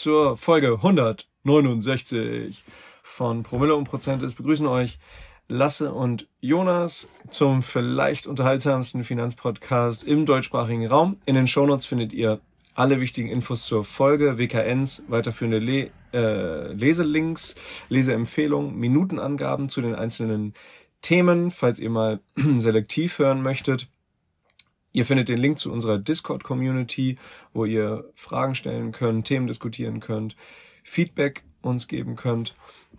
zur Folge 169 von Promille und Prozente. Es begrüßen euch Lasse und Jonas zum vielleicht unterhaltsamsten Finanzpodcast im deutschsprachigen Raum. In den Shownotes findet ihr alle wichtigen Infos zur Folge, WKNs, weiterführende Le äh, Leselinks, Leseempfehlungen, Minutenangaben zu den einzelnen Themen, falls ihr mal selektiv hören möchtet. Ihr findet den Link zu unserer Discord-Community, wo ihr Fragen stellen könnt, Themen diskutieren könnt, Feedback uns geben könnt.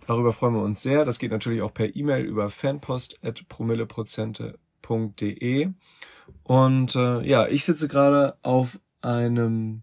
Darüber freuen wir uns sehr. Das geht natürlich auch per E-Mail über fanpost.promilleprozente.de. Und äh, ja, ich sitze gerade auf einem,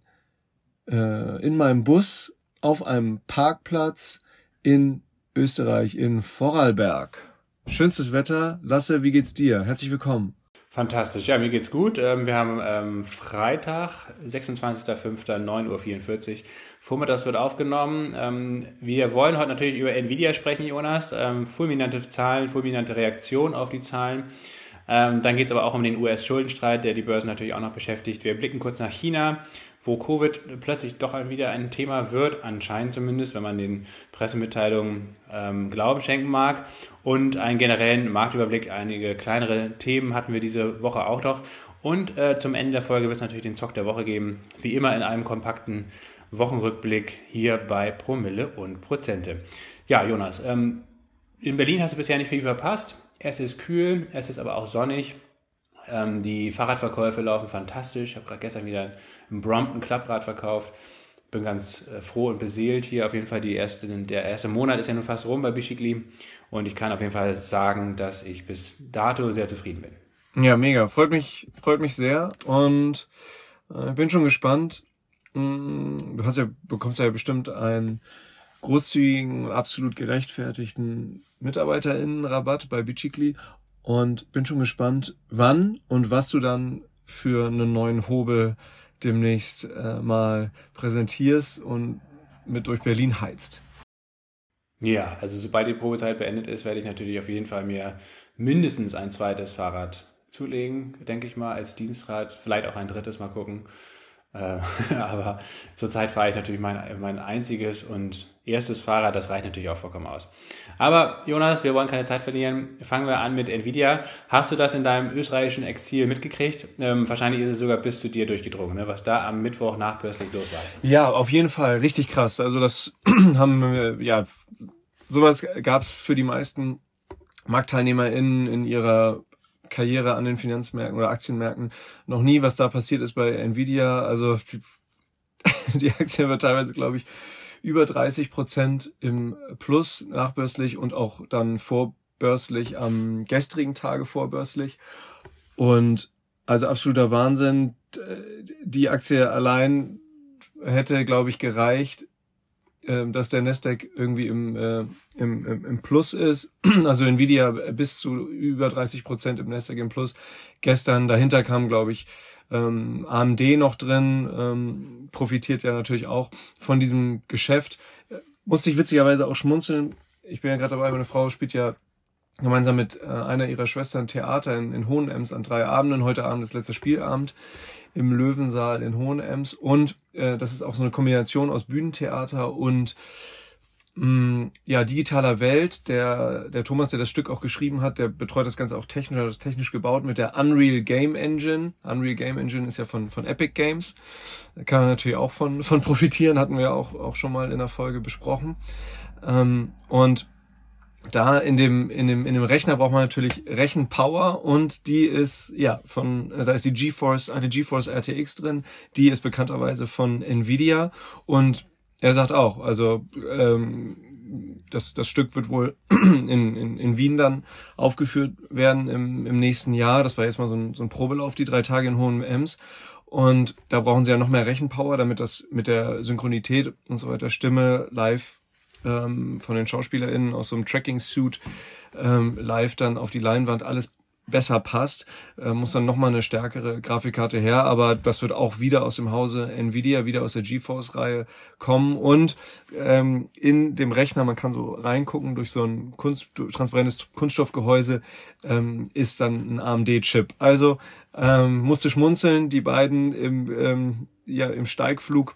äh, in meinem Bus auf einem Parkplatz in Österreich, in Vorarlberg. Schönstes Wetter. Lasse, wie geht's dir? Herzlich willkommen. Fantastisch. Ja, mir geht's gut. Ähm, wir haben ähm, Freitag, 26.05.9.44 Uhr. Vormittags wird aufgenommen. Ähm, wir wollen heute natürlich über Nvidia sprechen, Jonas. fulminante Zahlen, fulminante Reaktion auf die Zahlen. dann geht's aber auch um den US-Schuldenstreit, der die Börse natürlich auch noch beschäftigt. Wir blicken kurz nach China wo Covid plötzlich doch wieder ein Thema wird, anscheinend zumindest, wenn man den Pressemitteilungen ähm, Glauben schenken mag. Und einen generellen Marktüberblick, einige kleinere Themen hatten wir diese Woche auch noch. Und äh, zum Ende der Folge wird es natürlich den Zock der Woche geben, wie immer in einem kompakten Wochenrückblick hier bei Promille und Prozente. Ja, Jonas, ähm, in Berlin hast du bisher nicht viel verpasst. Es ist kühl, es ist aber auch sonnig. Ähm, die Fahrradverkäufe laufen fantastisch. Ich habe gerade gestern wieder ein Brompton Klapprad verkauft. Bin ganz äh, froh und beseelt hier. Auf jeden Fall die erste, der erste Monat ist ja nun fast rum bei Bichikli. Und ich kann auf jeden Fall sagen, dass ich bis dato sehr zufrieden bin. Ja, mega. Freut mich, freut mich sehr. Und äh, bin schon gespannt. Mm, du hast ja, bekommst ja bestimmt einen großzügigen, absolut gerechtfertigten MitarbeiterInnenrabatt bei Bichikli und bin schon gespannt, wann und was du dann für einen neuen Hobel demnächst äh, mal präsentierst und mit durch Berlin heizt. Ja, also sobald die Probezeit beendet ist, werde ich natürlich auf jeden Fall mir mindestens ein zweites Fahrrad zulegen, denke ich mal, als Dienstrad, vielleicht auch ein drittes, mal gucken. Äh, aber zurzeit fahre ich natürlich mein, mein einziges und erstes Fahrrad, das reicht natürlich auch vollkommen aus. Aber Jonas, wir wollen keine Zeit verlieren. Fangen wir an mit Nvidia. Hast du das in deinem österreichischen Exil mitgekriegt? Ähm, wahrscheinlich ist es sogar bis zu dir durchgedrungen, ne? was da am Mittwoch nachbörslich los war. Ja, auf jeden Fall. Richtig krass. Also das haben wir, ja, sowas gab es für die meisten MarktteilnehmerInnen in ihrer Karriere an den Finanzmärkten oder Aktienmärkten noch nie, was da passiert ist bei Nvidia. Also die, die Aktie wird teilweise, glaube ich, über 30 Prozent im Plus nachbörslich und auch dann vorbörslich am gestrigen Tage vorbörslich. Und also absoluter Wahnsinn. Die Aktie allein hätte, glaube ich, gereicht, äh, dass der Nasdaq irgendwie im, äh, im, im Plus ist. Also Nvidia bis zu über 30 Prozent im Nasdaq im Plus. Gestern dahinter kam, glaube ich, ähm, AMD noch drin, ähm, profitiert ja natürlich auch von diesem Geschäft. Äh, musste ich witzigerweise auch schmunzeln. Ich bin ja gerade dabei, meine Frau spielt ja gemeinsam mit äh, einer ihrer Schwestern Theater in, in Hohenems an drei Abenden. Heute Abend ist letzter Spielabend im Löwensaal in Hohenems. Und äh, das ist auch so eine Kombination aus Bühnentheater und mh, mm, ja, digitaler Welt. Der, der Thomas, der das Stück auch geschrieben hat, der betreut das Ganze auch technisch, hat das technisch gebaut mit der Unreal Game Engine. Unreal Game Engine ist ja von, von Epic Games. Da kann man natürlich auch von, von profitieren, hatten wir auch, auch schon mal in der Folge besprochen. Ähm, und da in dem, in dem, in dem Rechner braucht man natürlich Rechenpower und die ist, ja, von, da ist die GeForce, eine GeForce RTX drin, die ist bekannterweise von Nvidia und er sagt auch, also, ähm, das, das Stück wird wohl in, in, in Wien dann aufgeführt werden im, im nächsten Jahr. Das war jetzt mal so ein, so ein Probelauf, die drei Tage in Hohen Ems. Und da brauchen sie ja noch mehr Rechenpower, damit das mit der Synchronität und so weiter Stimme live ähm, von den SchauspielerInnen aus so einem Tracking-Suit ähm, live dann auf die Leinwand alles besser passt, äh, muss dann nochmal eine stärkere Grafikkarte her, aber das wird auch wieder aus dem Hause Nvidia, wieder aus der GeForce-Reihe kommen. Und ähm, in dem Rechner, man kann so reingucken durch so ein Kunst, transparentes Kunststoffgehäuse, ähm, ist dann ein AMD-Chip. Also ähm, musste schmunzeln, die beiden im, ähm, ja, im Steigflug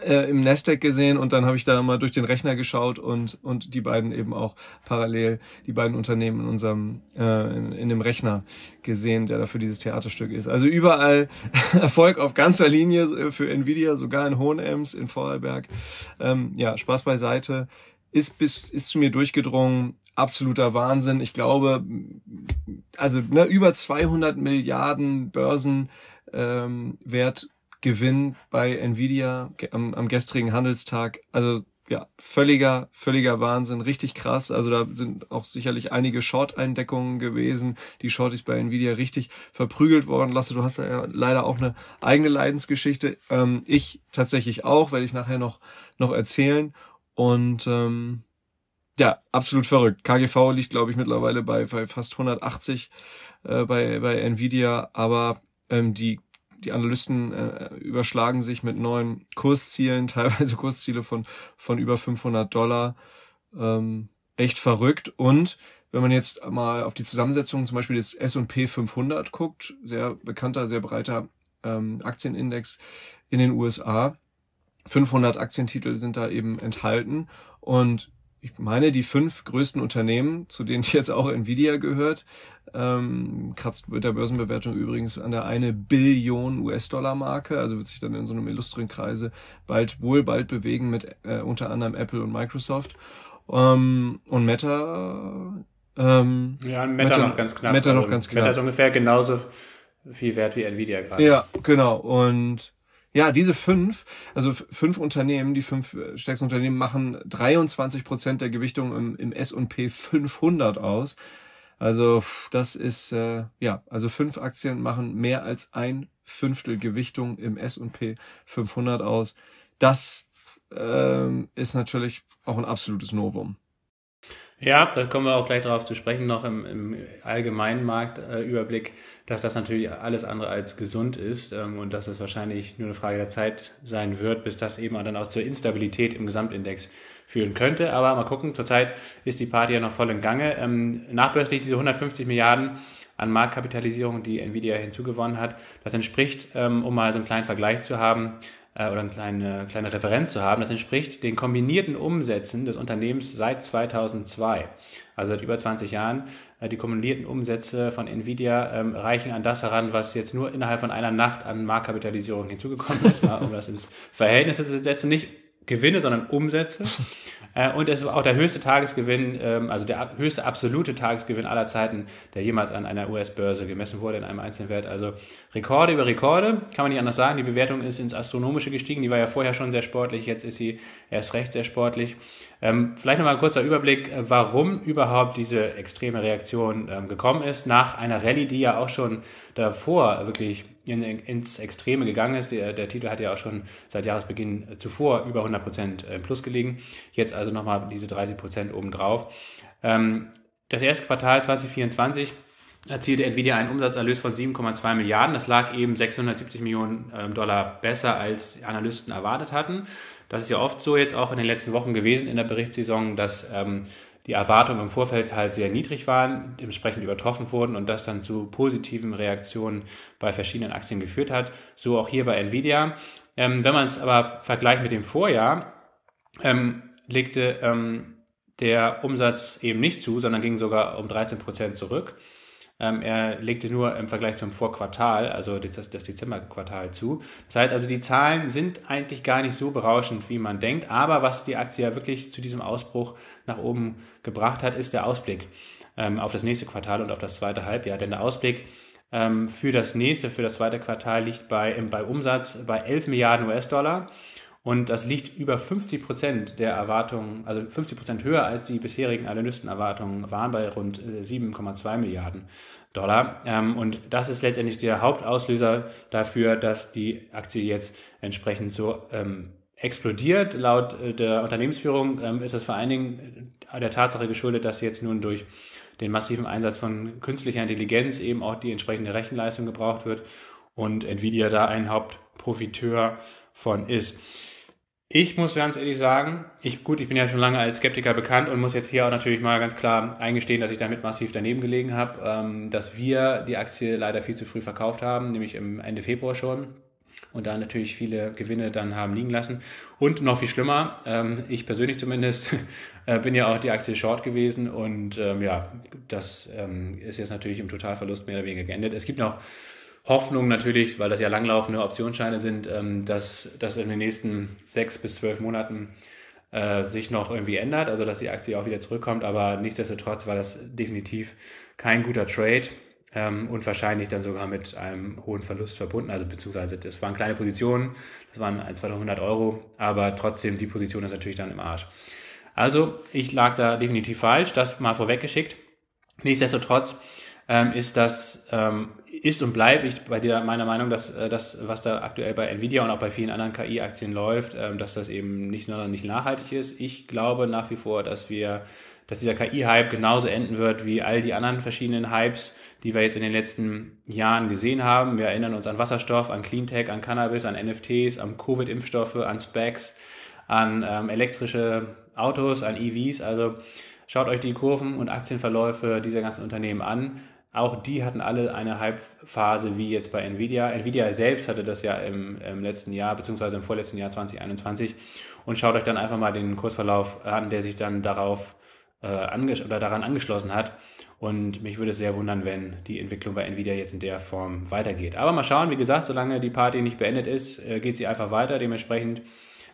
äh, im Nasdaq gesehen und dann habe ich da mal durch den Rechner geschaut und und die beiden eben auch parallel die beiden Unternehmen in unserem äh, in, in dem Rechner gesehen, der dafür dieses Theaterstück ist. Also überall Erfolg auf ganzer Linie äh, für Nvidia, sogar in Hohenems, in Vorarlberg. Ähm, ja, Spaß beiseite. Ist bis ist zu mir durchgedrungen. Absoluter Wahnsinn. Ich glaube, also ne, über 200 Milliarden Börsen ähm, Wert Gewinn bei Nvidia am, am gestrigen Handelstag. Also ja, völliger, völliger Wahnsinn, richtig krass. Also da sind auch sicherlich einige Short-Eindeckungen gewesen. Die Shorties bei Nvidia richtig verprügelt worden. Lasse, du hast ja leider auch eine eigene Leidensgeschichte. Ähm, ich tatsächlich auch, werde ich nachher noch, noch erzählen. Und ähm, ja, absolut verrückt. KGV liegt, glaube ich, mittlerweile bei, bei fast 180 äh, bei, bei Nvidia, aber ähm, die die Analysten äh, überschlagen sich mit neuen Kurszielen, teilweise Kursziele von, von über 500 Dollar. Ähm, echt verrückt. Und wenn man jetzt mal auf die Zusammensetzung zum Beispiel des S&P 500 guckt, sehr bekannter, sehr breiter ähm, Aktienindex in den USA, 500 Aktientitel sind da eben enthalten und ich meine, die fünf größten Unternehmen, zu denen jetzt auch Nvidia gehört, ähm, kratzt mit der Börsenbewertung übrigens an der eine Billion US-Dollar-Marke, also wird sich dann in so einem illustren Kreise bald, wohl bald bewegen mit äh, unter anderem Apple und Microsoft. Ähm, und Meta ähm, ja, Meta, Meta noch ganz knapp. Meta also noch ganz knapp. Meta ist ungefähr genauso viel wert wie Nvidia gerade. Ja, genau. Und ja, diese fünf, also fünf Unternehmen, die fünf äh, stärksten Unternehmen machen 23 Prozent der Gewichtung im, im S&P 500 aus. Also das ist, äh, ja, also fünf Aktien machen mehr als ein Fünftel Gewichtung im S&P 500 aus. Das ähm, ist natürlich auch ein absolutes Novum. Ja, da kommen wir auch gleich darauf zu sprechen, noch im, im allgemeinen Marktüberblick, äh, dass das natürlich alles andere als gesund ist ähm, und dass es wahrscheinlich nur eine Frage der Zeit sein wird, bis das eben dann auch zur Instabilität im Gesamtindex führen könnte. Aber mal gucken, zurzeit ist die Party ja noch voll in Gange. Ähm, nachbörslich diese 150 Milliarden an Marktkapitalisierung, die Nvidia hinzugewonnen hat, das entspricht, ähm, um mal so einen kleinen Vergleich zu haben, äh, oder eine kleine, kleine Referenz zu haben. Das entspricht den kombinierten Umsätzen des Unternehmens seit 2002, also seit über 20 Jahren. Äh, die kombinierten Umsätze von Nvidia ähm, reichen an das heran, was jetzt nur innerhalb von einer Nacht an Marktkapitalisierung hinzugekommen ist, um das ins Verhältnis zu setzen. Nicht Gewinne, sondern Umsätze. Äh, und es war auch der höchste Tagesgewinn, ähm, also der höchste absolute Tagesgewinn aller Zeiten, der jemals an einer US-Börse gemessen wurde in einem einzelnen Wert. Also Rekorde über Rekorde, kann man nicht anders sagen. Die Bewertung ist ins Astronomische gestiegen. Die war ja vorher schon sehr sportlich, jetzt ist sie erst recht sehr sportlich. Ähm, vielleicht nochmal ein kurzer Überblick, äh, warum überhaupt diese extreme Reaktion ähm, gekommen ist, nach einer Rallye, die ja auch schon davor wirklich ins Extreme gegangen ist. Der, der Titel hat ja auch schon seit Jahresbeginn zuvor über 100 Prozent im Plus gelegen. Jetzt also nochmal diese 30 Prozent obendrauf. Ähm, das erste Quartal 2024 erzielte Nvidia einen Umsatzerlös von 7,2 Milliarden. Das lag eben 670 Millionen ähm, Dollar besser, als Analysten erwartet hatten. Das ist ja oft so jetzt auch in den letzten Wochen gewesen in der Berichtssaison, dass ähm, die Erwartungen im Vorfeld halt sehr niedrig waren, entsprechend übertroffen wurden und das dann zu positiven Reaktionen bei verschiedenen Aktien geführt hat. So auch hier bei Nvidia. Ähm, wenn man es aber vergleicht mit dem Vorjahr, ähm, legte ähm, der Umsatz eben nicht zu, sondern ging sogar um 13 Prozent zurück. Ähm, er legte nur im Vergleich zum Vorquartal, also das, das Dezemberquartal zu. Das heißt also, die Zahlen sind eigentlich gar nicht so berauschend, wie man denkt. Aber was die Aktie ja wirklich zu diesem Ausbruch nach oben gebracht hat, ist der Ausblick ähm, auf das nächste Quartal und auf das zweite Halbjahr. Denn der Ausblick ähm, für das nächste, für das zweite Quartal liegt bei, bei Umsatz bei 11 Milliarden US-Dollar. Und das liegt über 50 Prozent der Erwartungen, also 50 Prozent höher als die bisherigen Analystenerwartungen waren bei rund 7,2 äh, Milliarden Dollar. Ähm, und das ist letztendlich der Hauptauslöser dafür, dass die Aktie jetzt entsprechend so ähm, explodiert. Laut äh, der Unternehmensführung ähm, ist das vor allen Dingen äh, der Tatsache geschuldet, dass jetzt nun durch den massiven Einsatz von künstlicher Intelligenz eben auch die entsprechende Rechenleistung gebraucht wird und Nvidia da ein Hauptprofiteur von ist. Ich muss ganz ehrlich sagen, ich, gut, ich bin ja schon lange als Skeptiker bekannt und muss jetzt hier auch natürlich mal ganz klar eingestehen, dass ich damit massiv daneben gelegen habe, ähm, dass wir die Aktie leider viel zu früh verkauft haben, nämlich im Ende Februar schon und da natürlich viele Gewinne dann haben liegen lassen. Und noch viel schlimmer, ähm, ich persönlich zumindest äh, bin ja auch die Aktie short gewesen und ähm, ja, das ähm, ist jetzt natürlich im Totalverlust mehr oder weniger geendet. Es gibt noch Hoffnung natürlich, weil das ja langlaufende Optionsscheine sind, ähm, dass das in den nächsten sechs bis zwölf Monaten äh, sich noch irgendwie ändert, also dass die Aktie auch wieder zurückkommt. Aber nichtsdestotrotz war das definitiv kein guter Trade ähm, und wahrscheinlich dann sogar mit einem hohen Verlust verbunden. Also beziehungsweise das waren kleine Positionen, das waren 200 Euro, aber trotzdem die Position ist natürlich dann im Arsch. Also ich lag da definitiv falsch, das mal vorweggeschickt. Nichtsdestotrotz ähm, ist das ähm, ist und bleibe ich bei dir meiner Meinung, dass äh, das, was da aktuell bei Nvidia und auch bei vielen anderen KI-Aktien läuft, ähm, dass das eben nicht nur nicht nachhaltig ist. Ich glaube nach wie vor, dass wir, dass dieser KI-Hype genauso enden wird wie all die anderen verschiedenen Hypes, die wir jetzt in den letzten Jahren gesehen haben. Wir erinnern uns an Wasserstoff, an Cleantech, an Cannabis, an NFTs, an Covid-Impfstoffe, an Specs, an ähm, elektrische Autos, an EVs. Also schaut euch die Kurven und Aktienverläufe dieser ganzen Unternehmen an auch die hatten alle eine Hype-Phase wie jetzt bei Nvidia. Nvidia selbst hatte das ja im, im, letzten Jahr, beziehungsweise im vorletzten Jahr 2021. Und schaut euch dann einfach mal den Kursverlauf an, der sich dann darauf äh, anges oder daran angeschlossen hat. Und mich würde es sehr wundern, wenn die Entwicklung bei Nvidia jetzt in der Form weitergeht. Aber mal schauen, wie gesagt, solange die Party nicht beendet ist, äh, geht sie einfach weiter. Dementsprechend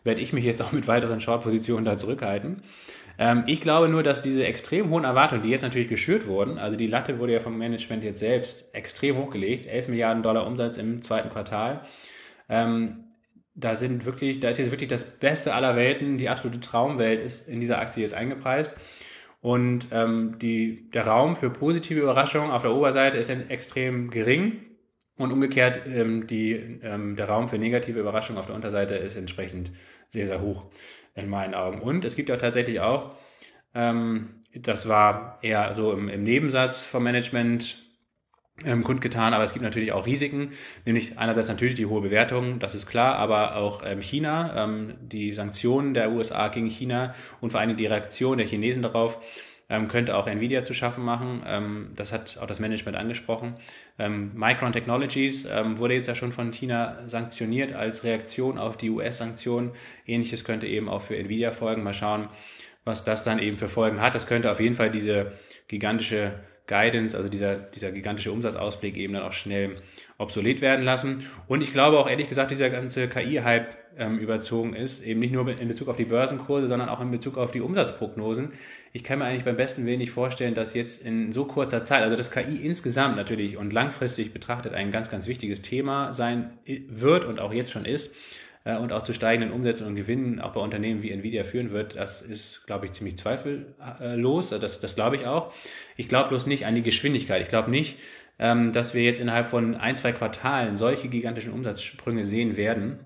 werde ich mich jetzt auch mit weiteren Short-Positionen da zurückhalten. Ähm, ich glaube nur, dass diese extrem hohen Erwartungen, die jetzt natürlich geschürt wurden, also die Latte wurde ja vom Management jetzt selbst extrem hochgelegt, 11 Milliarden Dollar Umsatz im zweiten Quartal. Ähm, da sind wirklich, da ist jetzt wirklich das Beste aller Welten, die absolute Traumwelt ist in dieser Aktie jetzt eingepreist. Und ähm, die, der Raum für positive Überraschungen auf der Oberseite ist extrem gering. Und umgekehrt, ähm, die, ähm, der Raum für negative Überraschungen auf der Unterseite ist entsprechend sehr, sehr hoch in meinen Augen. Und es gibt ja tatsächlich auch, ähm, das war eher so im, im Nebensatz vom Management ähm, kundgetan, aber es gibt natürlich auch Risiken, nämlich einerseits natürlich die hohe Bewertung, das ist klar, aber auch ähm, China, ähm, die Sanktionen der USA gegen China und vor allem die Reaktion der Chinesen darauf ähm, könnte auch Nvidia zu schaffen machen. Ähm, das hat auch das Management angesprochen. Ähm, Micron Technologies ähm, wurde jetzt ja schon von China sanktioniert als Reaktion auf die US-Sanktionen. Ähnliches könnte eben auch für Nvidia folgen. Mal schauen, was das dann eben für Folgen hat. Das könnte auf jeden Fall diese gigantische Guidance, also dieser, dieser gigantische Umsatzausblick eben dann auch schnell obsolet werden lassen. Und ich glaube auch ehrlich gesagt, dieser ganze KI-Hype ähm, überzogen ist, eben nicht nur in Bezug auf die Börsenkurse, sondern auch in Bezug auf die Umsatzprognosen. Ich kann mir eigentlich beim besten Willen nicht vorstellen, dass jetzt in so kurzer Zeit, also das KI insgesamt natürlich und langfristig betrachtet ein ganz, ganz wichtiges Thema sein wird und auch jetzt schon ist, und auch zu steigenden Umsätzen und Gewinnen auch bei Unternehmen wie Nvidia führen wird, das ist, glaube ich, ziemlich zweifellos. Das, das glaube ich auch. Ich glaube bloß nicht an die Geschwindigkeit. Ich glaube nicht, ähm, dass wir jetzt innerhalb von ein, zwei Quartalen solche gigantischen Umsatzsprünge sehen werden,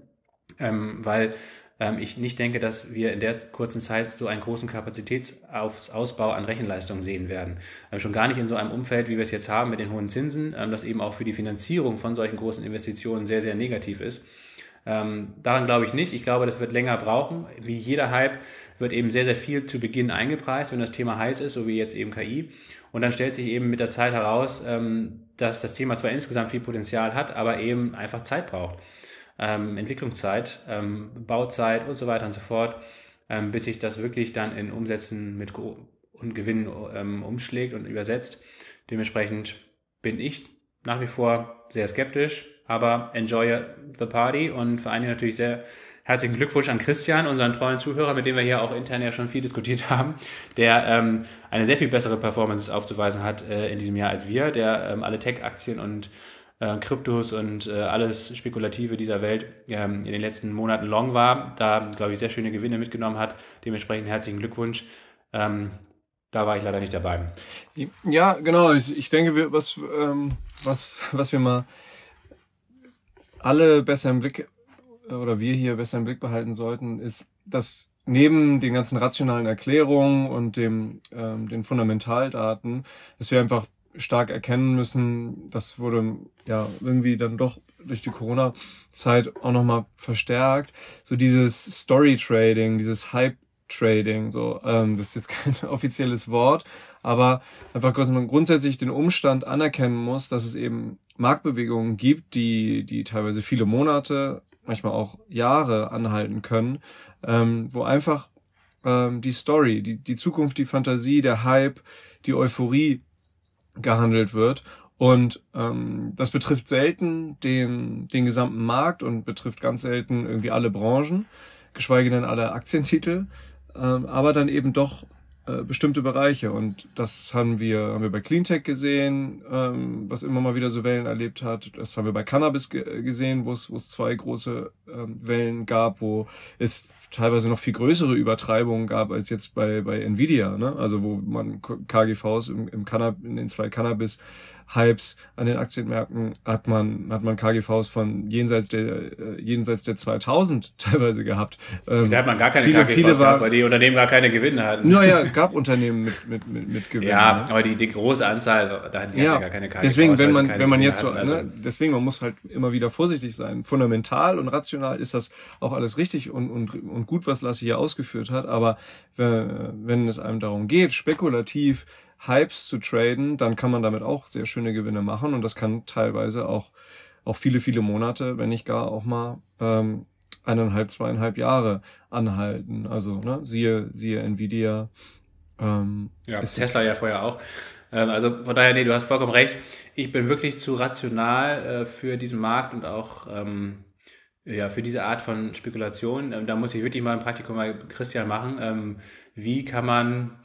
ähm, weil ähm, ich nicht denke, dass wir in der kurzen Zeit so einen großen Kapazitätsausbau an Rechenleistungen sehen werden. Schon gar nicht in so einem Umfeld, wie wir es jetzt haben mit den hohen Zinsen, das eben auch für die Finanzierung von solchen großen Investitionen sehr, sehr negativ ist. Ähm, daran glaube ich nicht. Ich glaube, das wird länger brauchen. Wie jeder Hype wird eben sehr, sehr viel zu Beginn eingepreist, wenn das Thema heiß ist, so wie jetzt eben KI. Und dann stellt sich eben mit der Zeit heraus, ähm, dass das Thema zwar insgesamt viel Potenzial hat, aber eben einfach Zeit braucht. Ähm, Entwicklungszeit, ähm, Bauzeit und so weiter und so fort, ähm, bis sich das wirklich dann in Umsätzen mit und Gewinnen ähm, umschlägt und übersetzt. Dementsprechend bin ich nach wie vor sehr skeptisch aber enjoy the party und vor allen Dingen natürlich sehr herzlichen Glückwunsch an Christian, unseren treuen Zuhörer, mit dem wir hier auch intern ja schon viel diskutiert haben, der ähm, eine sehr viel bessere Performance aufzuweisen hat äh, in diesem Jahr als wir, der ähm, alle Tech-Aktien und äh, Kryptos und äh, alles Spekulative dieser Welt ähm, in den letzten Monaten long war, da, glaube ich, sehr schöne Gewinne mitgenommen hat. Dementsprechend herzlichen Glückwunsch. Ähm, da war ich leider nicht dabei. Ja, genau. Ich, ich denke, was, ähm, was, was wir mal alle besser im Blick oder wir hier besser im Blick behalten sollten, ist, dass neben den ganzen rationalen Erklärungen und dem, ähm, den Fundamentaldaten, dass wir einfach stark erkennen müssen, das wurde ja irgendwie dann doch durch die Corona-Zeit auch nochmal verstärkt, so dieses Story-Trading, dieses Hype-Trading, so, ähm, das ist jetzt kein offizielles Wort, aber einfach, dass man grundsätzlich den Umstand anerkennen muss, dass es eben Marktbewegungen gibt, die, die teilweise viele Monate, manchmal auch Jahre anhalten können, ähm, wo einfach ähm, die Story, die, die Zukunft, die Fantasie, der Hype, die Euphorie gehandelt wird. Und ähm, das betrifft selten den, den gesamten Markt und betrifft ganz selten irgendwie alle Branchen, geschweige denn alle Aktientitel, ähm, aber dann eben doch äh, bestimmte Bereiche. Und das haben wir, haben wir bei Cleantech gesehen, ähm, was immer mal wieder so Wellen erlebt hat. Das haben wir bei Cannabis ge gesehen, wo es, zwei große ähm, Wellen gab, wo es teilweise noch viel größere Übertreibungen gab als jetzt bei, bei Nvidia, ne? Also wo man KGVs im, im Cannab in den zwei Cannabis Hypes an den Aktienmärkten hat man, hat man KGVs von jenseits der, äh, jenseits der 2000 teilweise gehabt. Ähm, da hat man gar keine viele, KGVs viele gehabt, weil die Unternehmen gar keine Gewinne hatten. Naja, es gab Unternehmen mit, mit, mit, mit Gewinnen. Ja, ne? aber die, die große Anzahl, da hatten die ja, gar keine KGVs. Deswegen, wenn man, wenn man jetzt so, also. ne, deswegen, man muss halt immer wieder vorsichtig sein. Fundamental und rational ist das auch alles richtig und, und, und gut, was Lassi hier ausgeführt hat, aber wenn, äh, wenn es einem darum geht, spekulativ Hypes zu traden, dann kann man damit auch sehr schöne Gewinne machen und das kann teilweise auch, auch viele, viele Monate, wenn nicht gar auch mal ähm, eineinhalb, zweieinhalb Jahre anhalten. Also ne, siehe, siehe Nvidia. Ähm, ja, Tesla ja vorher auch. Ähm, also von daher, nee, du hast vollkommen recht. Ich bin wirklich zu rational äh, für diesen Markt und auch ähm, ja, für diese Art von Spekulation. Ähm, da muss ich wirklich mal ein Praktikum bei Christian machen. Ähm, wie kann man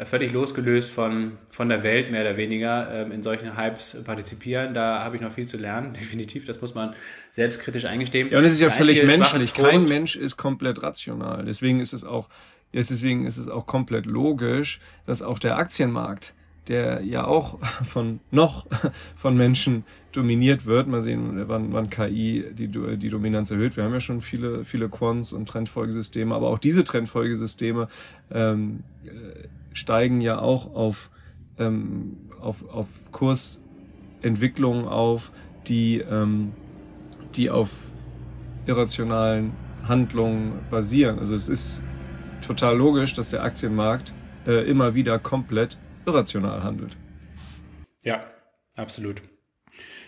äh, völlig losgelöst von, von der Welt mehr oder weniger ähm, in solchen Hypes partizipieren. Da habe ich noch viel zu lernen, definitiv. Das muss man selbstkritisch eingestehen. Ja, und es ist ja völlig menschlich. Kein Mensch ist komplett rational. Deswegen ist es auch, deswegen ist es auch komplett logisch, dass auch der Aktienmarkt der ja auch von noch von Menschen dominiert wird. Mal sehen, wann, wann KI die, die Dominanz erhöht. Wir haben ja schon viele, viele Quants und Trendfolgesysteme, aber auch diese Trendfolgesysteme ähm, äh, steigen ja auch auf, ähm, auf, auf Kursentwicklungen auf, die, ähm, die auf irrationalen Handlungen basieren. Also es ist total logisch, dass der Aktienmarkt äh, immer wieder komplett irrational handelt. Ja, absolut.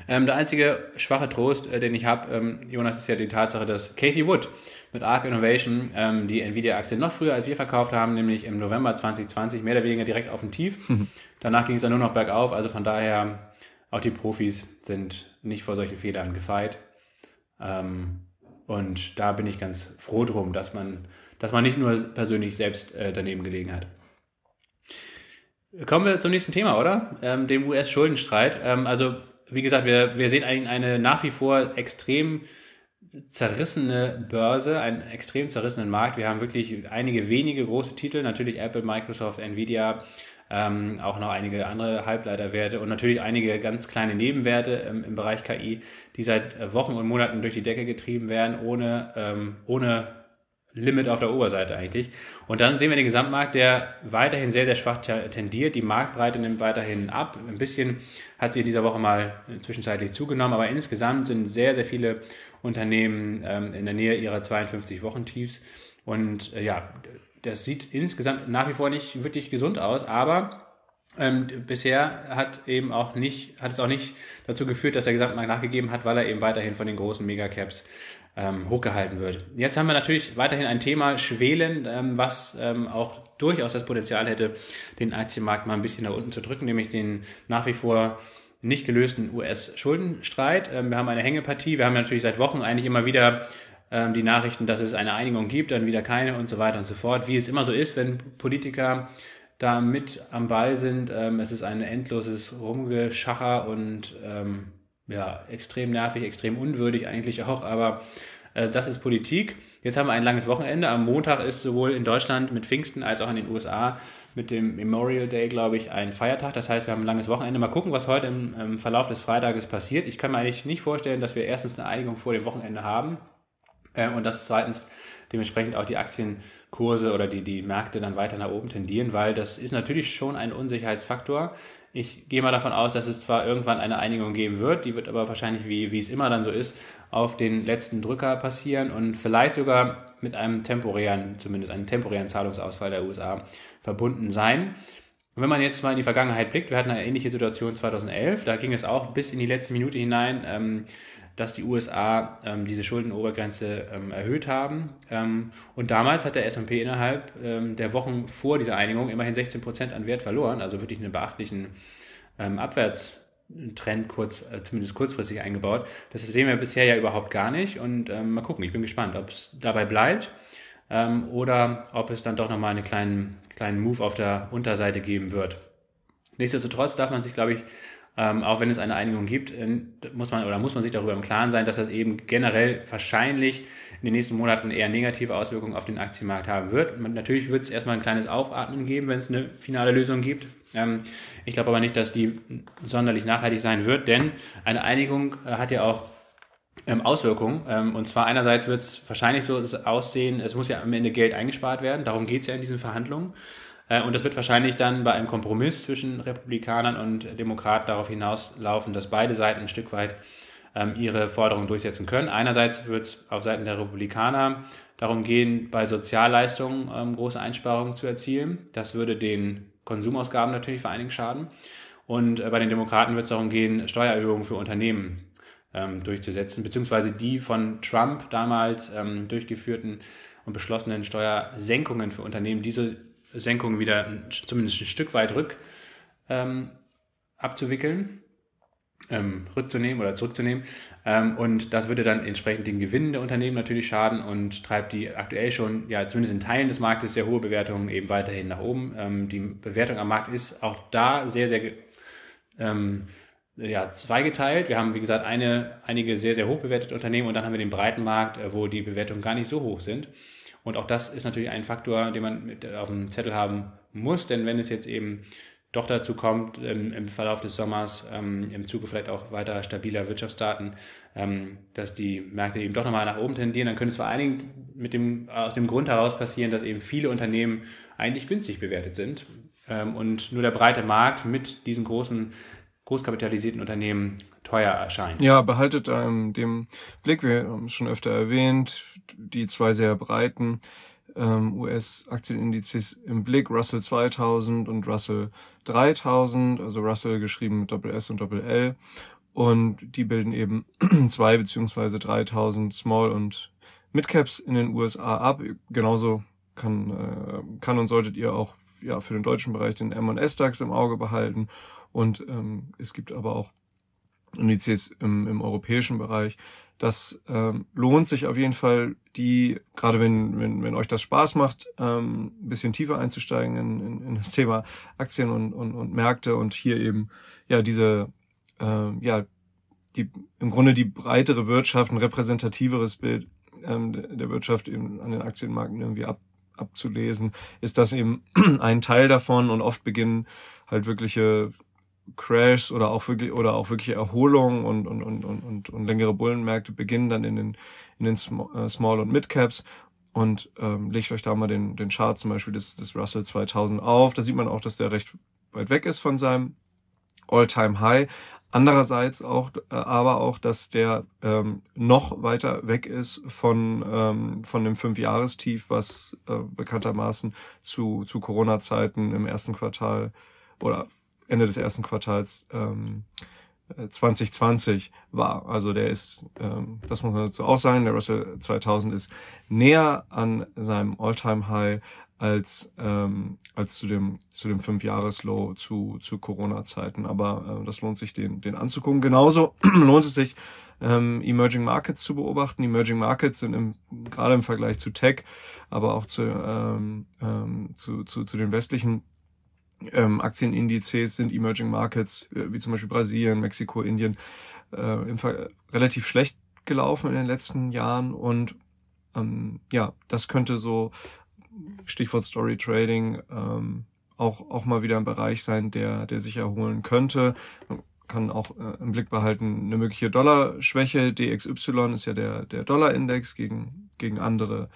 Ähm, der einzige schwache Trost, äh, den ich habe, ähm, Jonas, ist ja die Tatsache, dass Kathy Wood mit Arc Innovation ähm, die Nvidia-Aktie noch früher als wir verkauft haben, nämlich im November 2020, mehr oder weniger direkt auf dem Tief. Danach ging es dann nur noch bergauf, also von daher auch die Profis sind nicht vor solchen Fehlern gefeit. Ähm, und da bin ich ganz froh drum, dass man, dass man nicht nur persönlich selbst äh, daneben gelegen hat. Kommen wir zum nächsten Thema, oder? Ähm, dem US-Schuldenstreit. Ähm, also, wie gesagt, wir, wir sehen eine, eine nach wie vor extrem zerrissene Börse, einen extrem zerrissenen Markt. Wir haben wirklich einige wenige große Titel, natürlich Apple, Microsoft, Nvidia, ähm, auch noch einige andere Halbleiterwerte und natürlich einige ganz kleine Nebenwerte ähm, im Bereich KI, die seit Wochen und Monaten durch die Decke getrieben werden, ohne, ähm, ohne Limit auf der Oberseite eigentlich. Und dann sehen wir den Gesamtmarkt, der weiterhin sehr, sehr schwach tendiert. Die Marktbreite nimmt weiterhin ab. Ein bisschen hat sie in dieser Woche mal zwischenzeitlich zugenommen, aber insgesamt sind sehr, sehr viele Unternehmen ähm, in der Nähe ihrer 52 Wochentiefs. Und äh, ja, das sieht insgesamt nach wie vor nicht wirklich gesund aus, aber ähm, bisher hat eben auch nicht, hat es auch nicht dazu geführt, dass der Gesamtmarkt nachgegeben hat, weil er eben weiterhin von den großen Megacaps ähm, hochgehalten wird. Jetzt haben wir natürlich weiterhin ein Thema schwelen, ähm, was ähm, auch durchaus das Potenzial hätte, den Aktienmarkt mal ein bisschen nach unten zu drücken, nämlich den nach wie vor nicht gelösten US-Schuldenstreit. Ähm, wir haben eine Hängepartie. Wir haben natürlich seit Wochen eigentlich immer wieder ähm, die Nachrichten, dass es eine Einigung gibt, dann wieder keine und so weiter und so fort. Wie es immer so ist, wenn Politiker da mit am Ball sind. Ähm, es ist ein endloses Rumgeschacher und ähm, ja, extrem nervig, extrem unwürdig eigentlich auch, aber äh, das ist Politik. Jetzt haben wir ein langes Wochenende. Am Montag ist sowohl in Deutschland mit Pfingsten als auch in den USA mit dem Memorial Day, glaube ich, ein Feiertag. Das heißt, wir haben ein langes Wochenende. Mal gucken, was heute im, im Verlauf des Freitages passiert. Ich kann mir eigentlich nicht vorstellen, dass wir erstens eine Einigung vor dem Wochenende haben äh, und dass zweitens dementsprechend auch die Aktienkurse oder die, die Märkte dann weiter nach oben tendieren, weil das ist natürlich schon ein Unsicherheitsfaktor. Ich gehe mal davon aus, dass es zwar irgendwann eine Einigung geben wird, die wird aber wahrscheinlich, wie, wie es immer dann so ist, auf den letzten Drücker passieren und vielleicht sogar mit einem temporären, zumindest einem temporären Zahlungsausfall der USA verbunden sein. Und wenn man jetzt mal in die Vergangenheit blickt, wir hatten eine ähnliche Situation 2011, da ging es auch bis in die letzte Minute hinein, ähm, dass die USA ähm, diese Schuldenobergrenze ähm, erhöht haben. Ähm, und damals hat der S&P innerhalb ähm, der Wochen vor dieser Einigung immerhin 16 Prozent an Wert verloren, also wirklich einen beachtlichen ähm, Abwärtstrend kurz, äh, zumindest kurzfristig eingebaut. Das sehen wir bisher ja überhaupt gar nicht und ähm, mal gucken, ich bin gespannt, ob es dabei bleibt ähm, oder ob es dann doch nochmal einen kleinen, kleinen Move auf der Unterseite geben wird. Nichtsdestotrotz darf man sich, glaube ich, ähm, auch wenn es eine Einigung gibt, äh, muss man oder muss man sich darüber im Klaren sein, dass das eben generell wahrscheinlich in den nächsten Monaten eher negative Auswirkungen auf den Aktienmarkt haben wird. Natürlich wird es erstmal ein kleines Aufatmen geben, wenn es eine finale Lösung gibt. Ähm, ich glaube aber nicht, dass die sonderlich nachhaltig sein wird, denn eine Einigung äh, hat ja auch ähm, Auswirkungen. Ähm, und zwar einerseits wird es wahrscheinlich so aussehen, es muss ja am Ende Geld eingespart werden, darum geht es ja in diesen Verhandlungen. Äh, und das wird wahrscheinlich dann bei einem Kompromiss zwischen Republikanern und Demokraten darauf hinauslaufen, dass beide Seiten ein Stück weit ähm, ihre Forderungen durchsetzen können. Einerseits wird es auf Seiten der Republikaner darum gehen, bei Sozialleistungen ähm, große Einsparungen zu erzielen. Das würde den Konsumausgaben natürlich vor allen Dingen schaden. Und äh, bei den Demokraten wird es darum gehen, Steuererhöhungen für Unternehmen ähm, durchzusetzen, beziehungsweise die von Trump damals durchgeführten und beschlossenen Steuersenkungen für Unternehmen, diese Senkungen wieder zumindest ein Stück weit rück ähm, abzuwickeln, ähm, rückzunehmen oder zurückzunehmen. Ähm, und das würde dann entsprechend den Gewinnen der Unternehmen natürlich schaden und treibt die aktuell schon, ja, zumindest in Teilen des Marktes sehr hohe Bewertungen eben weiterhin nach oben. Ähm, die Bewertung am Markt ist auch da sehr, sehr ähm, ja, zweigeteilt. Wir haben, wie gesagt, eine, einige sehr, sehr hoch bewertete Unternehmen und dann haben wir den breiten Markt, äh, wo die Bewertungen gar nicht so hoch sind. Und auch das ist natürlich ein Faktor, den man mit auf dem Zettel haben muss, denn wenn es jetzt eben doch dazu kommt, im, im Verlauf des Sommers, ähm, im Zuge vielleicht auch weiter stabiler Wirtschaftsdaten, ähm, dass die Märkte eben doch nochmal nach oben tendieren, dann könnte es vor allen Dingen mit dem, aus dem Grund heraus passieren, dass eben viele Unternehmen eigentlich günstig bewertet sind ähm, und nur der breite Markt mit diesen großen großkapitalisierten Unternehmen teuer erscheint. Ja, behaltet ähm, dem Blick, wir haben es schon öfter erwähnt, die zwei sehr breiten ähm, US-Aktienindizes im Blick, Russell 2000 und Russell 3000, also Russell geschrieben mit Doppel S und Doppel L. Und die bilden eben zwei beziehungsweise 3000 Small und Midcaps in den USA ab. Genauso kann, äh, kann und solltet ihr auch ja, für den deutschen Bereich den M&S DAX im Auge behalten. Und ähm, es gibt aber auch Indizes im, im europäischen Bereich. Das ähm, lohnt sich auf jeden Fall, die, gerade wenn, wenn, wenn euch das Spaß macht, ähm, ein bisschen tiefer einzusteigen in, in, in das Thema Aktien und, und, und Märkte und hier eben ja diese, äh, ja, die im Grunde die breitere Wirtschaft, ein repräsentativeres Bild ähm, der Wirtschaft eben an den Aktienmärkten irgendwie ab, abzulesen, ist das eben ein Teil davon und oft beginnen halt wirkliche Crashs oder auch wirklich oder auch wirkliche Erholung und und und und und längere Bullenmärkte beginnen dann in den in den äh, Small und Mid Caps und ähm, legt euch da mal den den Chart zum Beispiel des des Russell 2000 auf. Da sieht man auch, dass der recht weit weg ist von seinem All-Time High. Andererseits auch, äh, aber auch, dass der ähm, noch weiter weg ist von ähm, von dem Fünfjahrestief, was äh, bekanntermaßen zu zu Corona-Zeiten im ersten Quartal oder Ende des ersten Quartals ähm, 2020 äh, war. Also der ist, ähm, das muss man dazu auch sagen, der Russell 2000 ist näher an seinem All-Time-High als ähm, als zu dem zu dem Fünf-Jahres-Low zu zu Corona-Zeiten. Aber äh, das lohnt sich den den anzugucken. Genauso lohnt es sich ähm, Emerging Markets zu beobachten. Emerging Markets sind im, gerade im Vergleich zu Tech, aber auch zu ähm, ähm, zu, zu zu den westlichen ähm, Aktienindizes sind Emerging Markets, äh, wie zum Beispiel Brasilien, Mexiko, Indien, äh, im Fall relativ schlecht gelaufen in den letzten Jahren und ähm, ja, das könnte so Stichwort Story Trading ähm, auch auch mal wieder ein Bereich sein, der der sich erholen könnte. Man kann auch äh, im Blick behalten eine mögliche Dollarschwäche. DXY ist ja der der Dollarindex gegen gegen andere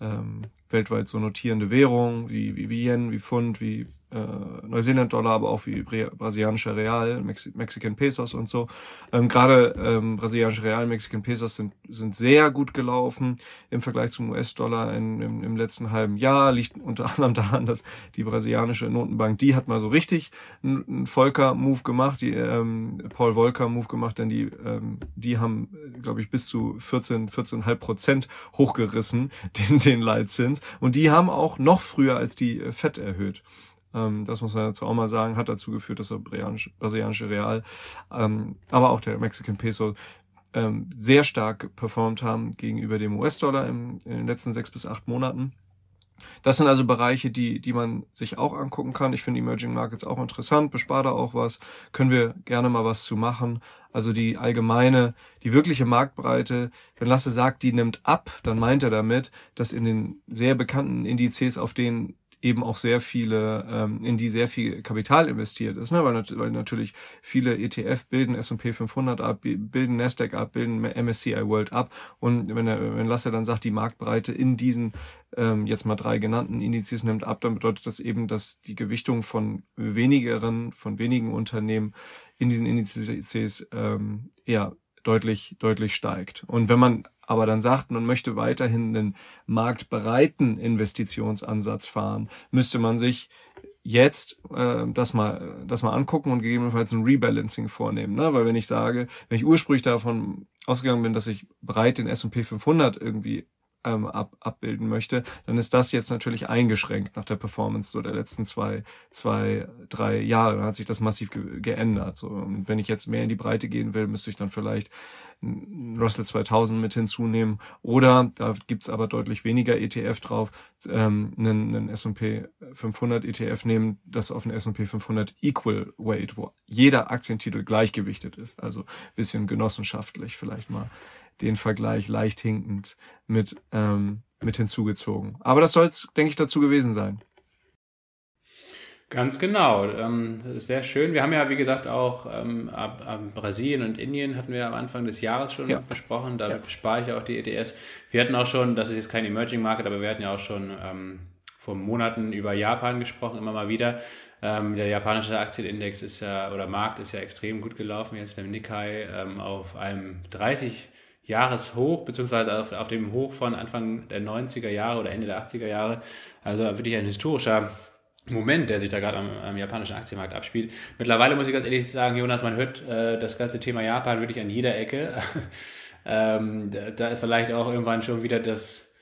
ähm, weltweit so notierende Währungen wie, wie, wie Yen, wie Pfund, wie äh, Neuseeland-Dollar, aber auch wie brasilianischer Real, Mexi Mexican Pesos und so. Ähm, Gerade ähm, brasilianische Real, Mexican Pesos sind, sind sehr gut gelaufen im Vergleich zum US-Dollar im, im letzten halben Jahr. Liegt unter anderem daran, dass die brasilianische Notenbank, die hat mal so richtig einen Volker-Move gemacht, die ähm, Paul Volcker-Move gemacht, denn die, ähm, die haben, glaube ich, bis zu 14, 14,5 Prozent hochgerissen, den, den Leitzins. Und die haben auch noch früher als die FED erhöht. Ähm, das muss man dazu auch mal sagen, hat dazu geführt, dass der brasilianische Real, ähm, aber auch der Mexican Peso ähm, sehr stark performt haben gegenüber dem US-Dollar in den letzten sechs bis acht Monaten. Das sind also Bereiche, die, die man sich auch angucken kann. Ich finde Emerging Markets auch interessant, bespare da auch was, können wir gerne mal was zu machen. Also die allgemeine, die wirkliche Marktbreite, wenn Lasse sagt, die nimmt ab, dann meint er damit, dass in den sehr bekannten Indizes, auf denen eben auch sehr viele, ähm, in die sehr viel Kapital investiert ist, ne? weil, weil natürlich viele ETF bilden S&P 500 ab, bilden Nasdaq ab, bilden MSCI World ab und wenn, er, wenn Lasse dann sagt, die Marktbreite in diesen ähm, jetzt mal drei genannten Indizes nimmt ab, dann bedeutet das eben, dass die Gewichtung von wenigeren, von wenigen Unternehmen in diesen Indizes ähm, eher deutlich, deutlich steigt. Und wenn man aber dann sagt, man möchte weiterhin einen marktbreiten Investitionsansatz fahren, müsste man sich jetzt äh, das mal das mal angucken und gegebenenfalls ein Rebalancing vornehmen, ne? Weil wenn ich sage, wenn ich ursprünglich davon ausgegangen bin, dass ich breit den S&P 500 irgendwie ähm, ab, abbilden möchte, dann ist das jetzt natürlich eingeschränkt nach der Performance so der letzten zwei, zwei, drei Jahre. Dann hat sich das massiv ge geändert. So, und wenn ich jetzt mehr in die Breite gehen will, müsste ich dann vielleicht Russell 2000 mit hinzunehmen. Oder, da gibt's aber deutlich weniger ETF drauf, ähm, einen, einen S&P 500 ETF nehmen, das auf den S&P 500 Equal Weight, wo jeder Aktientitel gleichgewichtet ist. Also bisschen genossenschaftlich vielleicht mal den Vergleich leicht hinkend mit, ähm, mit hinzugezogen. Aber das soll es, denke ich, dazu gewesen sein. Ganz genau, ähm, sehr schön. Wir haben ja, wie gesagt, auch ähm, ab, ab Brasilien und Indien hatten wir am Anfang des Jahres schon ja. besprochen. Da ja. spare ich auch die ETFs. Wir hatten auch schon, das ist jetzt kein Emerging Market, aber wir hatten ja auch schon ähm, vor Monaten über Japan gesprochen, immer mal wieder. Ähm, der japanische Aktienindex ist ja, oder Markt ist ja extrem gut gelaufen. Jetzt der Nikkei ähm, auf einem 30 Jahreshoch, beziehungsweise auf, auf dem Hoch von Anfang der 90er Jahre oder Ende der 80er Jahre. Also wirklich ein historischer Moment, der sich da gerade am, am, japanischen Aktienmarkt abspielt. Mittlerweile muss ich ganz ehrlich sagen, Jonas, man hört äh, das ganze Thema Japan wirklich an jeder Ecke. ähm, da, da ist vielleicht auch irgendwann schon wieder das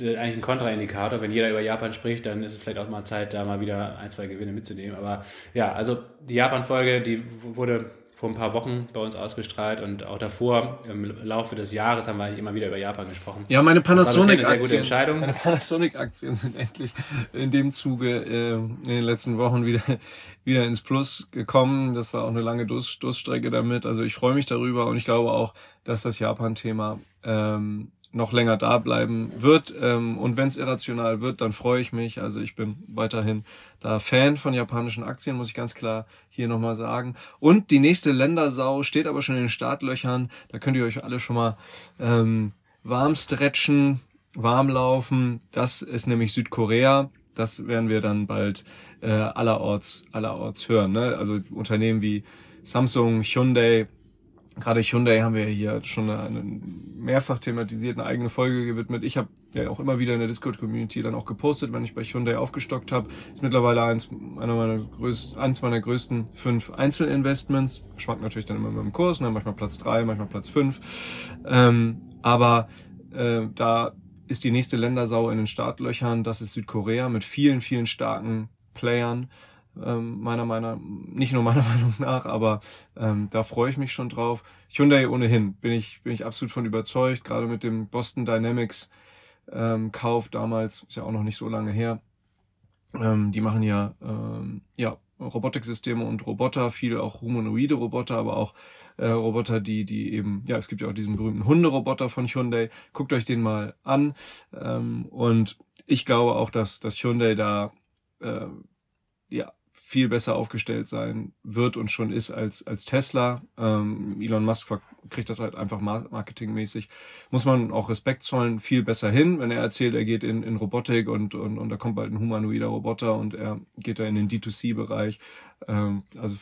eigentlich ein Kontraindikator. Wenn jeder über Japan spricht, dann ist es vielleicht auch mal Zeit, da mal wieder ein, zwei Gewinne mitzunehmen. Aber ja, also die Japan-Folge, die wurde vor ein paar Wochen bei uns ausgestrahlt und auch davor im Laufe des Jahres haben wir eigentlich immer wieder über Japan gesprochen. Ja, meine Panasonic-Aktien meine Panasonic-Aktien sind endlich in dem Zuge äh, in den letzten Wochen wieder wieder ins Plus gekommen. Das war auch eine lange Durst, Durststrecke damit. Also ich freue mich darüber und ich glaube auch, dass das Japan-Thema ähm, noch länger da bleiben wird. Ähm, und wenn es irrational wird, dann freue ich mich. Also ich bin weiterhin da Fan von japanischen Aktien, muss ich ganz klar hier nochmal sagen. Und die nächste Ländersau steht aber schon in den Startlöchern. Da könnt ihr euch alle schon mal ähm, warm stretchen, warm laufen. Das ist nämlich Südkorea. Das werden wir dann bald äh, allerorts, allerorts hören. Ne? Also Unternehmen wie Samsung, Hyundai, gerade Hyundai haben wir hier schon eine, mehrfach thematisiert, eine eigene Folge gewidmet. Ich habe ja auch immer wieder in der Discord-Community dann auch gepostet, wenn ich bei Hyundai aufgestockt habe. Ist mittlerweile eins, einer meiner größten, eins meiner größten fünf Einzelinvestments. Schwankt natürlich dann immer mit dem Kurs, ne? manchmal Platz drei, manchmal Platz fünf. Ähm, aber äh, da ist die nächste Ländersau in den Startlöchern. Das ist Südkorea mit vielen, vielen starken Playern ähm, meiner Meinung nicht nur meiner Meinung nach, aber ähm, da freue ich mich schon drauf. Hyundai ohnehin bin ich bin ich absolut von überzeugt, gerade mit dem Boston Dynamics ähm, Kauf damals ist ja auch noch nicht so lange her. Ähm, die machen ja ähm, ja Robotiksysteme und Roboter, viel auch humanoide Roboter, aber auch äh, Roboter, die die eben ja es gibt ja auch diesen berühmten Hunderoboter von Hyundai. Guckt euch den mal an ähm, und ich glaube auch, dass dass Hyundai da äh, ja viel besser aufgestellt sein wird und schon ist als, als Tesla. Ähm, Elon Musk kriegt das halt einfach marketingmäßig. Muss man auch Respekt zollen, viel besser hin, wenn er erzählt, er geht in, in Robotik und, und, und da kommt bald ein humanoider Roboter und er geht da in den D2C-Bereich, ähm, also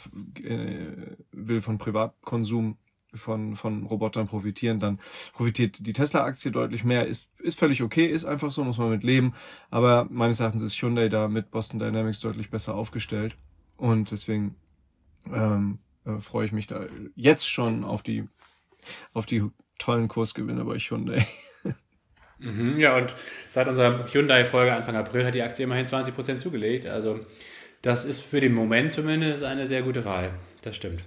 äh, will von Privatkonsum von, von Robotern profitieren, dann profitiert die Tesla-Aktie deutlich mehr. Ist, ist völlig okay, ist einfach so, muss man mit leben. Aber meines Erachtens ist Hyundai da mit Boston Dynamics deutlich besser aufgestellt. Und deswegen ähm, äh, freue ich mich da jetzt schon auf die, auf die tollen Kursgewinne bei Hyundai. Mhm, ja, und seit unserer Hyundai-Folge Anfang April hat die Aktie immerhin 20% zugelegt. Also das ist für den Moment zumindest eine sehr gute Wahl. Das stimmt.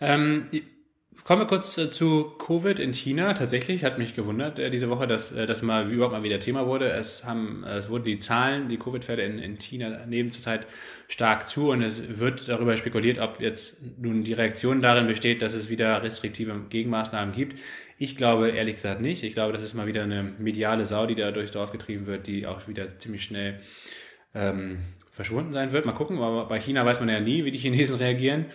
Ähm, Kommen wir kurz äh, zu Covid in China. Tatsächlich hat mich gewundert äh, diese Woche, dass äh, das mal überhaupt mal wieder Thema wurde. Es haben, es wurden die Zahlen, die Covid-Fälle in, in China nehmen zurzeit stark zu und es wird darüber spekuliert, ob jetzt nun die Reaktion darin besteht, dass es wieder restriktive Gegenmaßnahmen gibt. Ich glaube ehrlich gesagt nicht. Ich glaube, das ist mal wieder eine mediale Sau, die da durchs Dorf getrieben wird, die auch wieder ziemlich schnell ähm, verschwunden sein wird. Mal gucken, aber bei China weiß man ja nie, wie die Chinesen reagieren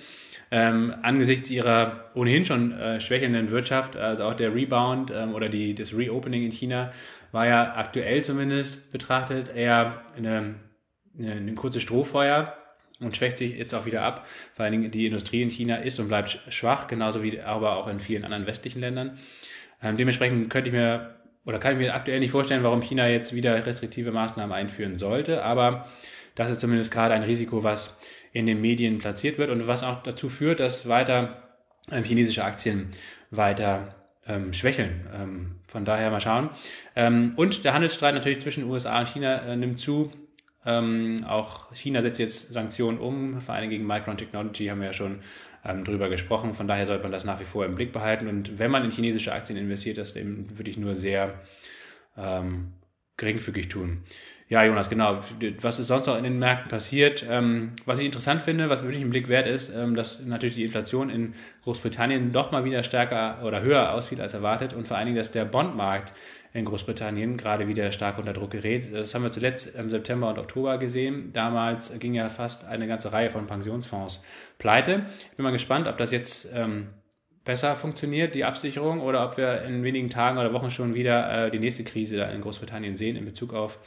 ähm, angesichts ihrer ohnehin schon äh, schwächelnden Wirtschaft, also auch der Rebound ähm, oder die, das Reopening in China war ja aktuell zumindest betrachtet eher eine, eine, eine kurze Strohfeuer und schwächt sich jetzt auch wieder ab. Vor allen Dingen die Industrie in China ist und bleibt schwach, genauso wie aber auch in vielen anderen westlichen Ländern. Ähm, dementsprechend könnte ich mir oder kann ich mir aktuell nicht vorstellen, warum China jetzt wieder restriktive Maßnahmen einführen sollte, aber das ist zumindest gerade ein Risiko, was in den Medien platziert wird und was auch dazu führt, dass weiter ähm, chinesische Aktien weiter ähm, schwächeln. Ähm, von daher mal schauen. Ähm, und der Handelsstreit natürlich zwischen USA und China äh, nimmt zu. Ähm, auch China setzt jetzt Sanktionen um, vor allem gegen Micron Technology haben wir ja schon ähm, drüber gesprochen. Von daher sollte man das nach wie vor im Blick behalten. Und wenn man in chinesische Aktien investiert, das eben wirklich nur sehr ähm, geringfügig tun. Ja, Jonas, genau. Was ist sonst noch in den Märkten passiert? Ähm, was ich interessant finde, was wirklich im Blick wert ist, ähm, dass natürlich die Inflation in Großbritannien doch mal wieder stärker oder höher ausfiel als erwartet und vor allen Dingen, dass der Bondmarkt in Großbritannien gerade wieder stark unter Druck gerät. Das haben wir zuletzt im September und Oktober gesehen. Damals ging ja fast eine ganze Reihe von Pensionsfonds pleite. Ich bin mal gespannt, ob das jetzt ähm, besser funktioniert, die Absicherung, oder ob wir in wenigen Tagen oder Wochen schon wieder äh, die nächste Krise da in Großbritannien sehen in Bezug auf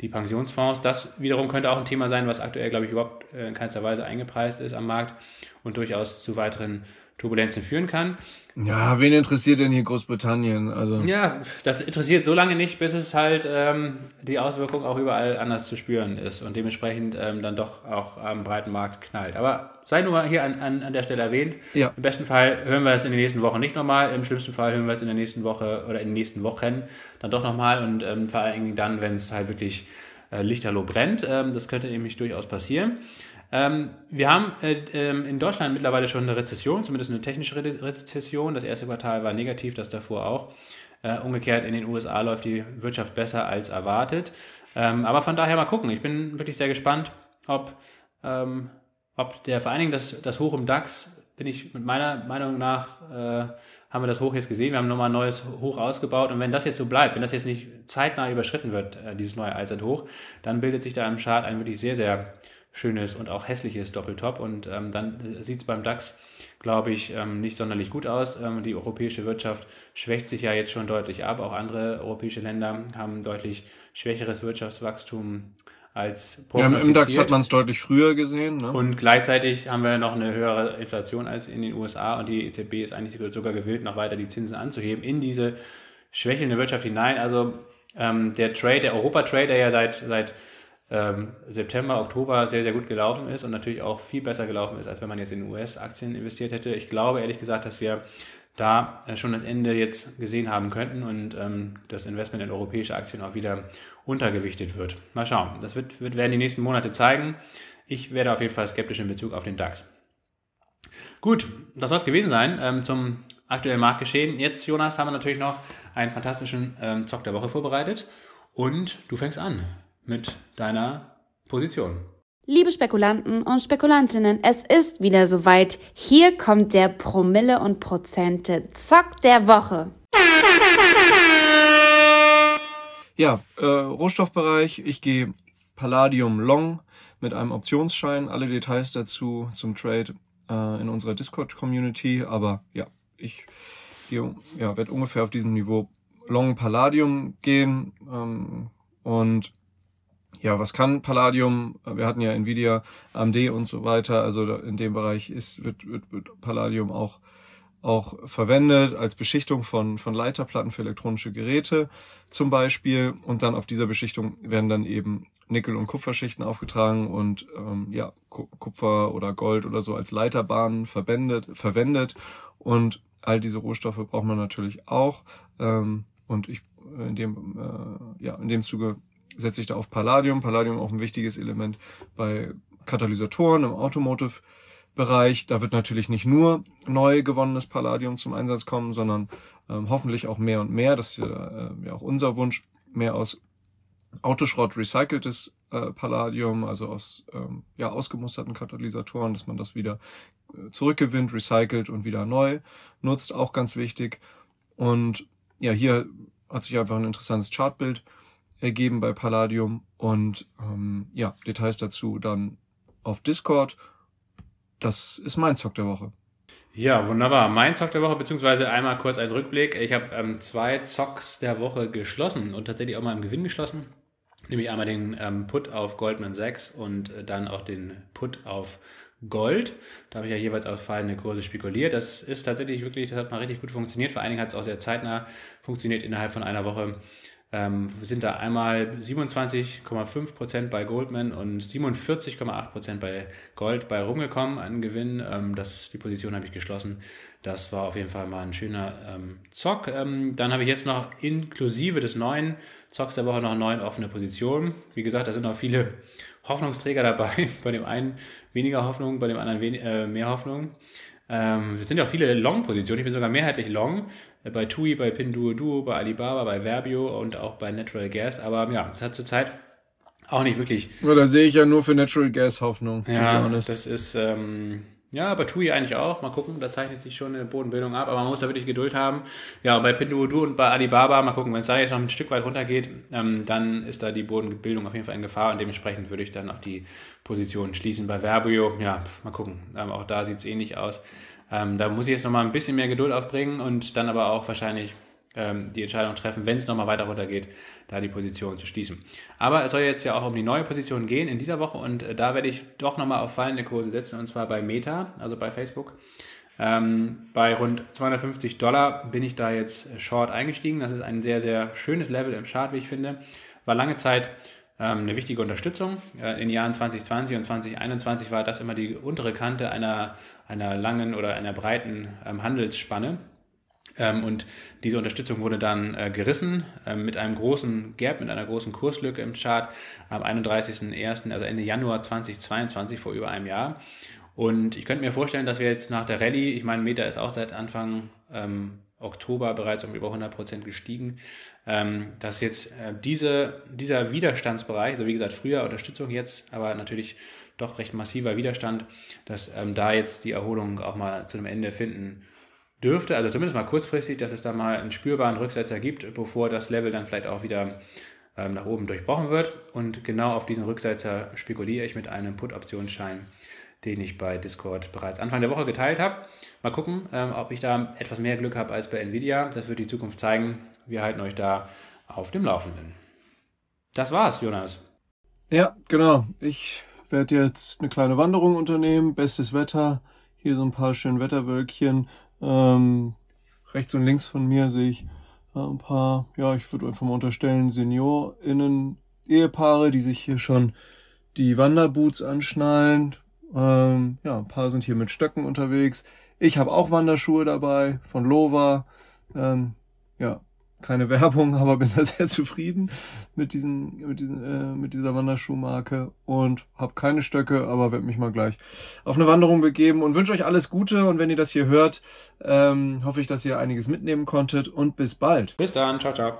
die Pensionsfonds. Das wiederum könnte auch ein Thema sein, was aktuell, glaube ich, überhaupt äh, in keinster Weise eingepreist ist am Markt und durchaus zu weiteren Turbulenzen führen kann. Ja, wen interessiert denn hier Großbritannien? Also ja, das interessiert so lange nicht, bis es halt ähm, die Auswirkung auch überall anders zu spüren ist und dementsprechend ähm, dann doch auch am breiten Markt knallt. Aber sei nur mal hier an, an, an der Stelle erwähnt. Ja. Im besten Fall hören wir es in den nächsten Wochen nicht nochmal. Im schlimmsten Fall hören wir es in der nächsten Woche oder in den nächsten Wochen dann doch nochmal und ähm, vor allen Dingen dann, wenn es halt wirklich äh, lichterloh brennt. Ähm, das könnte nämlich durchaus passieren. Ähm, wir haben äh, ähm, in Deutschland mittlerweile schon eine Rezession, zumindest eine technische Re Rezession. Das erste Quartal war negativ, das davor auch. Äh, umgekehrt in den USA läuft die Wirtschaft besser als erwartet. Ähm, aber von daher mal gucken. Ich bin wirklich sehr gespannt, ob, ähm, ob der vor allen Dingen das, das Hoch im DAX, bin ich mit meiner Meinung nach, äh, haben wir das Hoch jetzt gesehen. Wir haben nochmal ein neues Hoch ausgebaut. Und wenn das jetzt so bleibt, wenn das jetzt nicht zeitnah überschritten wird, äh, dieses neue Allzeithoch, dann bildet sich da im Chart ein wirklich sehr, sehr schönes und auch hässliches Doppeltop. Und ähm, dann sieht es beim DAX, glaube ich, ähm, nicht sonderlich gut aus. Ähm, die europäische Wirtschaft schwächt sich ja jetzt schon deutlich ab. Auch andere europäische Länder haben deutlich schwächeres Wirtschaftswachstum als prognostiziert. Ja, Im DAX hat man es deutlich früher gesehen. Ne? Und gleichzeitig haben wir noch eine höhere Inflation als in den USA und die EZB ist eigentlich sogar gewillt, noch weiter die Zinsen anzuheben in diese schwächelnde Wirtschaft hinein. Also ähm, der Trade, der Europa-Trade, der ja seit, seit ähm, September, Oktober sehr, sehr gut gelaufen ist und natürlich auch viel besser gelaufen ist, als wenn man jetzt in US-Aktien investiert hätte. Ich glaube ehrlich gesagt, dass wir da äh, schon das Ende jetzt gesehen haben könnten und ähm, das Investment in europäische Aktien auch wieder untergewichtet wird. Mal schauen. Das wird, wird, werden die nächsten Monate zeigen. Ich werde auf jeden Fall skeptisch in Bezug auf den DAX. Gut, das soll es gewesen sein ähm, zum aktuellen Marktgeschehen. Jetzt, Jonas, haben wir natürlich noch einen fantastischen ähm, Zock der Woche vorbereitet. Und du fängst an mit deiner Position. Liebe Spekulanten und Spekulantinnen, es ist wieder soweit. Hier kommt der Promille und Prozente Zock der Woche. Ja, äh, Rohstoffbereich. Ich gehe Palladium Long mit einem Optionsschein. Alle Details dazu zum Trade äh, in unserer Discord-Community. Aber ja, ich ja, werde ungefähr auf diesem Niveau Long Palladium gehen. Ähm, und ja, was kann Palladium? Wir hatten ja Nvidia, AMD und so weiter. Also in dem Bereich ist, wird, wird, wird Palladium auch auch verwendet als Beschichtung von, von Leiterplatten für elektronische Geräte zum Beispiel. Und dann auf dieser Beschichtung werden dann eben Nickel- und Kupferschichten aufgetragen und ähm, ja, Kupfer oder Gold oder so als Leiterbahnen verwendet, verwendet. Und all diese Rohstoffe braucht man natürlich auch. Ähm, und ich in dem, äh, ja, in dem Zuge setze ich da auf Palladium. Palladium auch ein wichtiges Element bei Katalysatoren im Automotive Bereich. Da wird natürlich nicht nur neu gewonnenes Palladium zum Einsatz kommen, sondern ähm, hoffentlich auch mehr und mehr. Das ist ja, äh, ja auch unser Wunsch, mehr aus Autoschrott recyceltes äh, Palladium, also aus ähm, ja, ausgemusterten Katalysatoren, dass man das wieder äh, zurückgewinnt, recycelt und wieder neu nutzt, auch ganz wichtig. Und ja, hier hat sich einfach ein interessantes Chartbild ergeben bei Palladium und ähm, ja, Details dazu dann auf Discord das ist mein Zock der Woche. Ja, wunderbar. Mein Zock der Woche, beziehungsweise einmal kurz ein Rückblick. Ich habe ähm, zwei Zocks der Woche geschlossen und tatsächlich auch mal im Gewinn geschlossen. Nämlich einmal den ähm, Put auf Goldman Sachs und äh, dann auch den Put auf Gold. Da habe ich ja jeweils auf fallende Kurse spekuliert. Das ist tatsächlich wirklich, das hat mal richtig gut funktioniert. Vor allen Dingen hat es auch sehr zeitnah funktioniert innerhalb von einer Woche ähm, sind da einmal 27,5 Prozent bei Goldman und 47,8 Prozent bei Gold bei rumgekommen an Gewinn. Ähm, das, die Position habe ich geschlossen. Das war auf jeden Fall mal ein schöner ähm, Zock. Ähm, dann habe ich jetzt noch inklusive des neuen Zocks der Woche noch neun offene Positionen. Wie gesagt, da sind noch viele Hoffnungsträger dabei. Bei dem einen weniger Hoffnung, bei dem anderen äh, mehr Hoffnung. Ähm, es sind ja auch viele Long-Positionen. Ich bin sogar mehrheitlich Long. Äh, bei TUI, bei Pinduoduo, bei Alibaba, bei Verbio und auch bei Natural Gas. Aber ja, es hat zurzeit auch nicht wirklich. Ja, da sehe ich ja nur für Natural Gas Hoffnung. Ja, das ist, ähm, ja, bei TUI eigentlich auch. Mal gucken, da zeichnet sich schon eine Bodenbildung ab, aber man muss da wirklich Geduld haben. Ja, bei Pinduoduo und bei Alibaba, mal gucken, wenn es da jetzt noch ein Stück weit runtergeht, ähm, dann ist da die Bodenbildung auf jeden Fall in Gefahr und dementsprechend würde ich dann auch die Position schließen. Bei Verbio, ja, mal gucken, ähm, auch da sieht es ähnlich aus. Ähm, da muss ich jetzt nochmal ein bisschen mehr Geduld aufbringen und dann aber auch wahrscheinlich ähm, die Entscheidung treffen, wenn es nochmal weiter runtergeht, da die Position zu schließen. Aber es soll jetzt ja auch um die neue Position gehen in dieser Woche und äh, da werde ich doch nochmal auf fallende Kurse setzen und zwar bei Meta, also bei Facebook. Ähm, bei rund 250 Dollar bin ich da jetzt short eingestiegen. Das ist ein sehr, sehr schönes Level im Chart, wie ich finde. War lange Zeit eine wichtige Unterstützung. Äh, in den Jahren 2020 und 2021 war das immer die untere Kante einer, einer langen oder einer breiten ähm, Handelsspanne. Ähm, und diese Unterstützung wurde dann äh, gerissen ähm, mit einem großen Gap, mit einer großen Kurslücke im Chart am 31.01., also Ende Januar 2022, vor über einem Jahr. Und ich könnte mir vorstellen, dass wir jetzt nach der Rallye, ich meine, Meta ist auch seit Anfang ähm, Oktober bereits um über 100 Prozent gestiegen, ähm, dass jetzt äh, diese, dieser Widerstandsbereich, also wie gesagt, früher Unterstützung, jetzt aber natürlich doch recht massiver Widerstand, dass ähm, da jetzt die Erholung auch mal zu einem Ende finden dürfte, also zumindest mal kurzfristig, dass es da mal einen spürbaren Rücksetzer gibt, bevor das Level dann vielleicht auch wieder ähm, nach oben durchbrochen wird. Und genau auf diesen Rücksetzer spekuliere ich mit einem Put-Optionsschein, den ich bei Discord bereits Anfang der Woche geteilt habe. Mal gucken, ähm, ob ich da etwas mehr Glück habe als bei Nvidia. Das wird die Zukunft zeigen. Wir halten euch da auf dem Laufenden. Das war's, Jonas. Ja, genau. Ich werde jetzt eine kleine Wanderung unternehmen. Bestes Wetter. Hier so ein paar schöne Wetterwölkchen. Ähm, rechts und links von mir sehe ich äh, ein paar, ja, ich würde einfach mal unterstellen, SeniorInnen, Ehepaare, die sich hier schon die Wanderboots anschnallen. Ähm, ja, ein paar sind hier mit Stöcken unterwegs. Ich habe auch Wanderschuhe dabei von Lova. Ähm, ja, keine Werbung, aber bin da sehr zufrieden mit diesen, mit diesen, äh, mit dieser Wanderschuhmarke und habe keine Stöcke, aber werde mich mal gleich auf eine Wanderung begeben und wünsche euch alles Gute und wenn ihr das hier hört, ähm, hoffe ich, dass ihr einiges mitnehmen konntet und bis bald. Bis dann, ciao, ciao.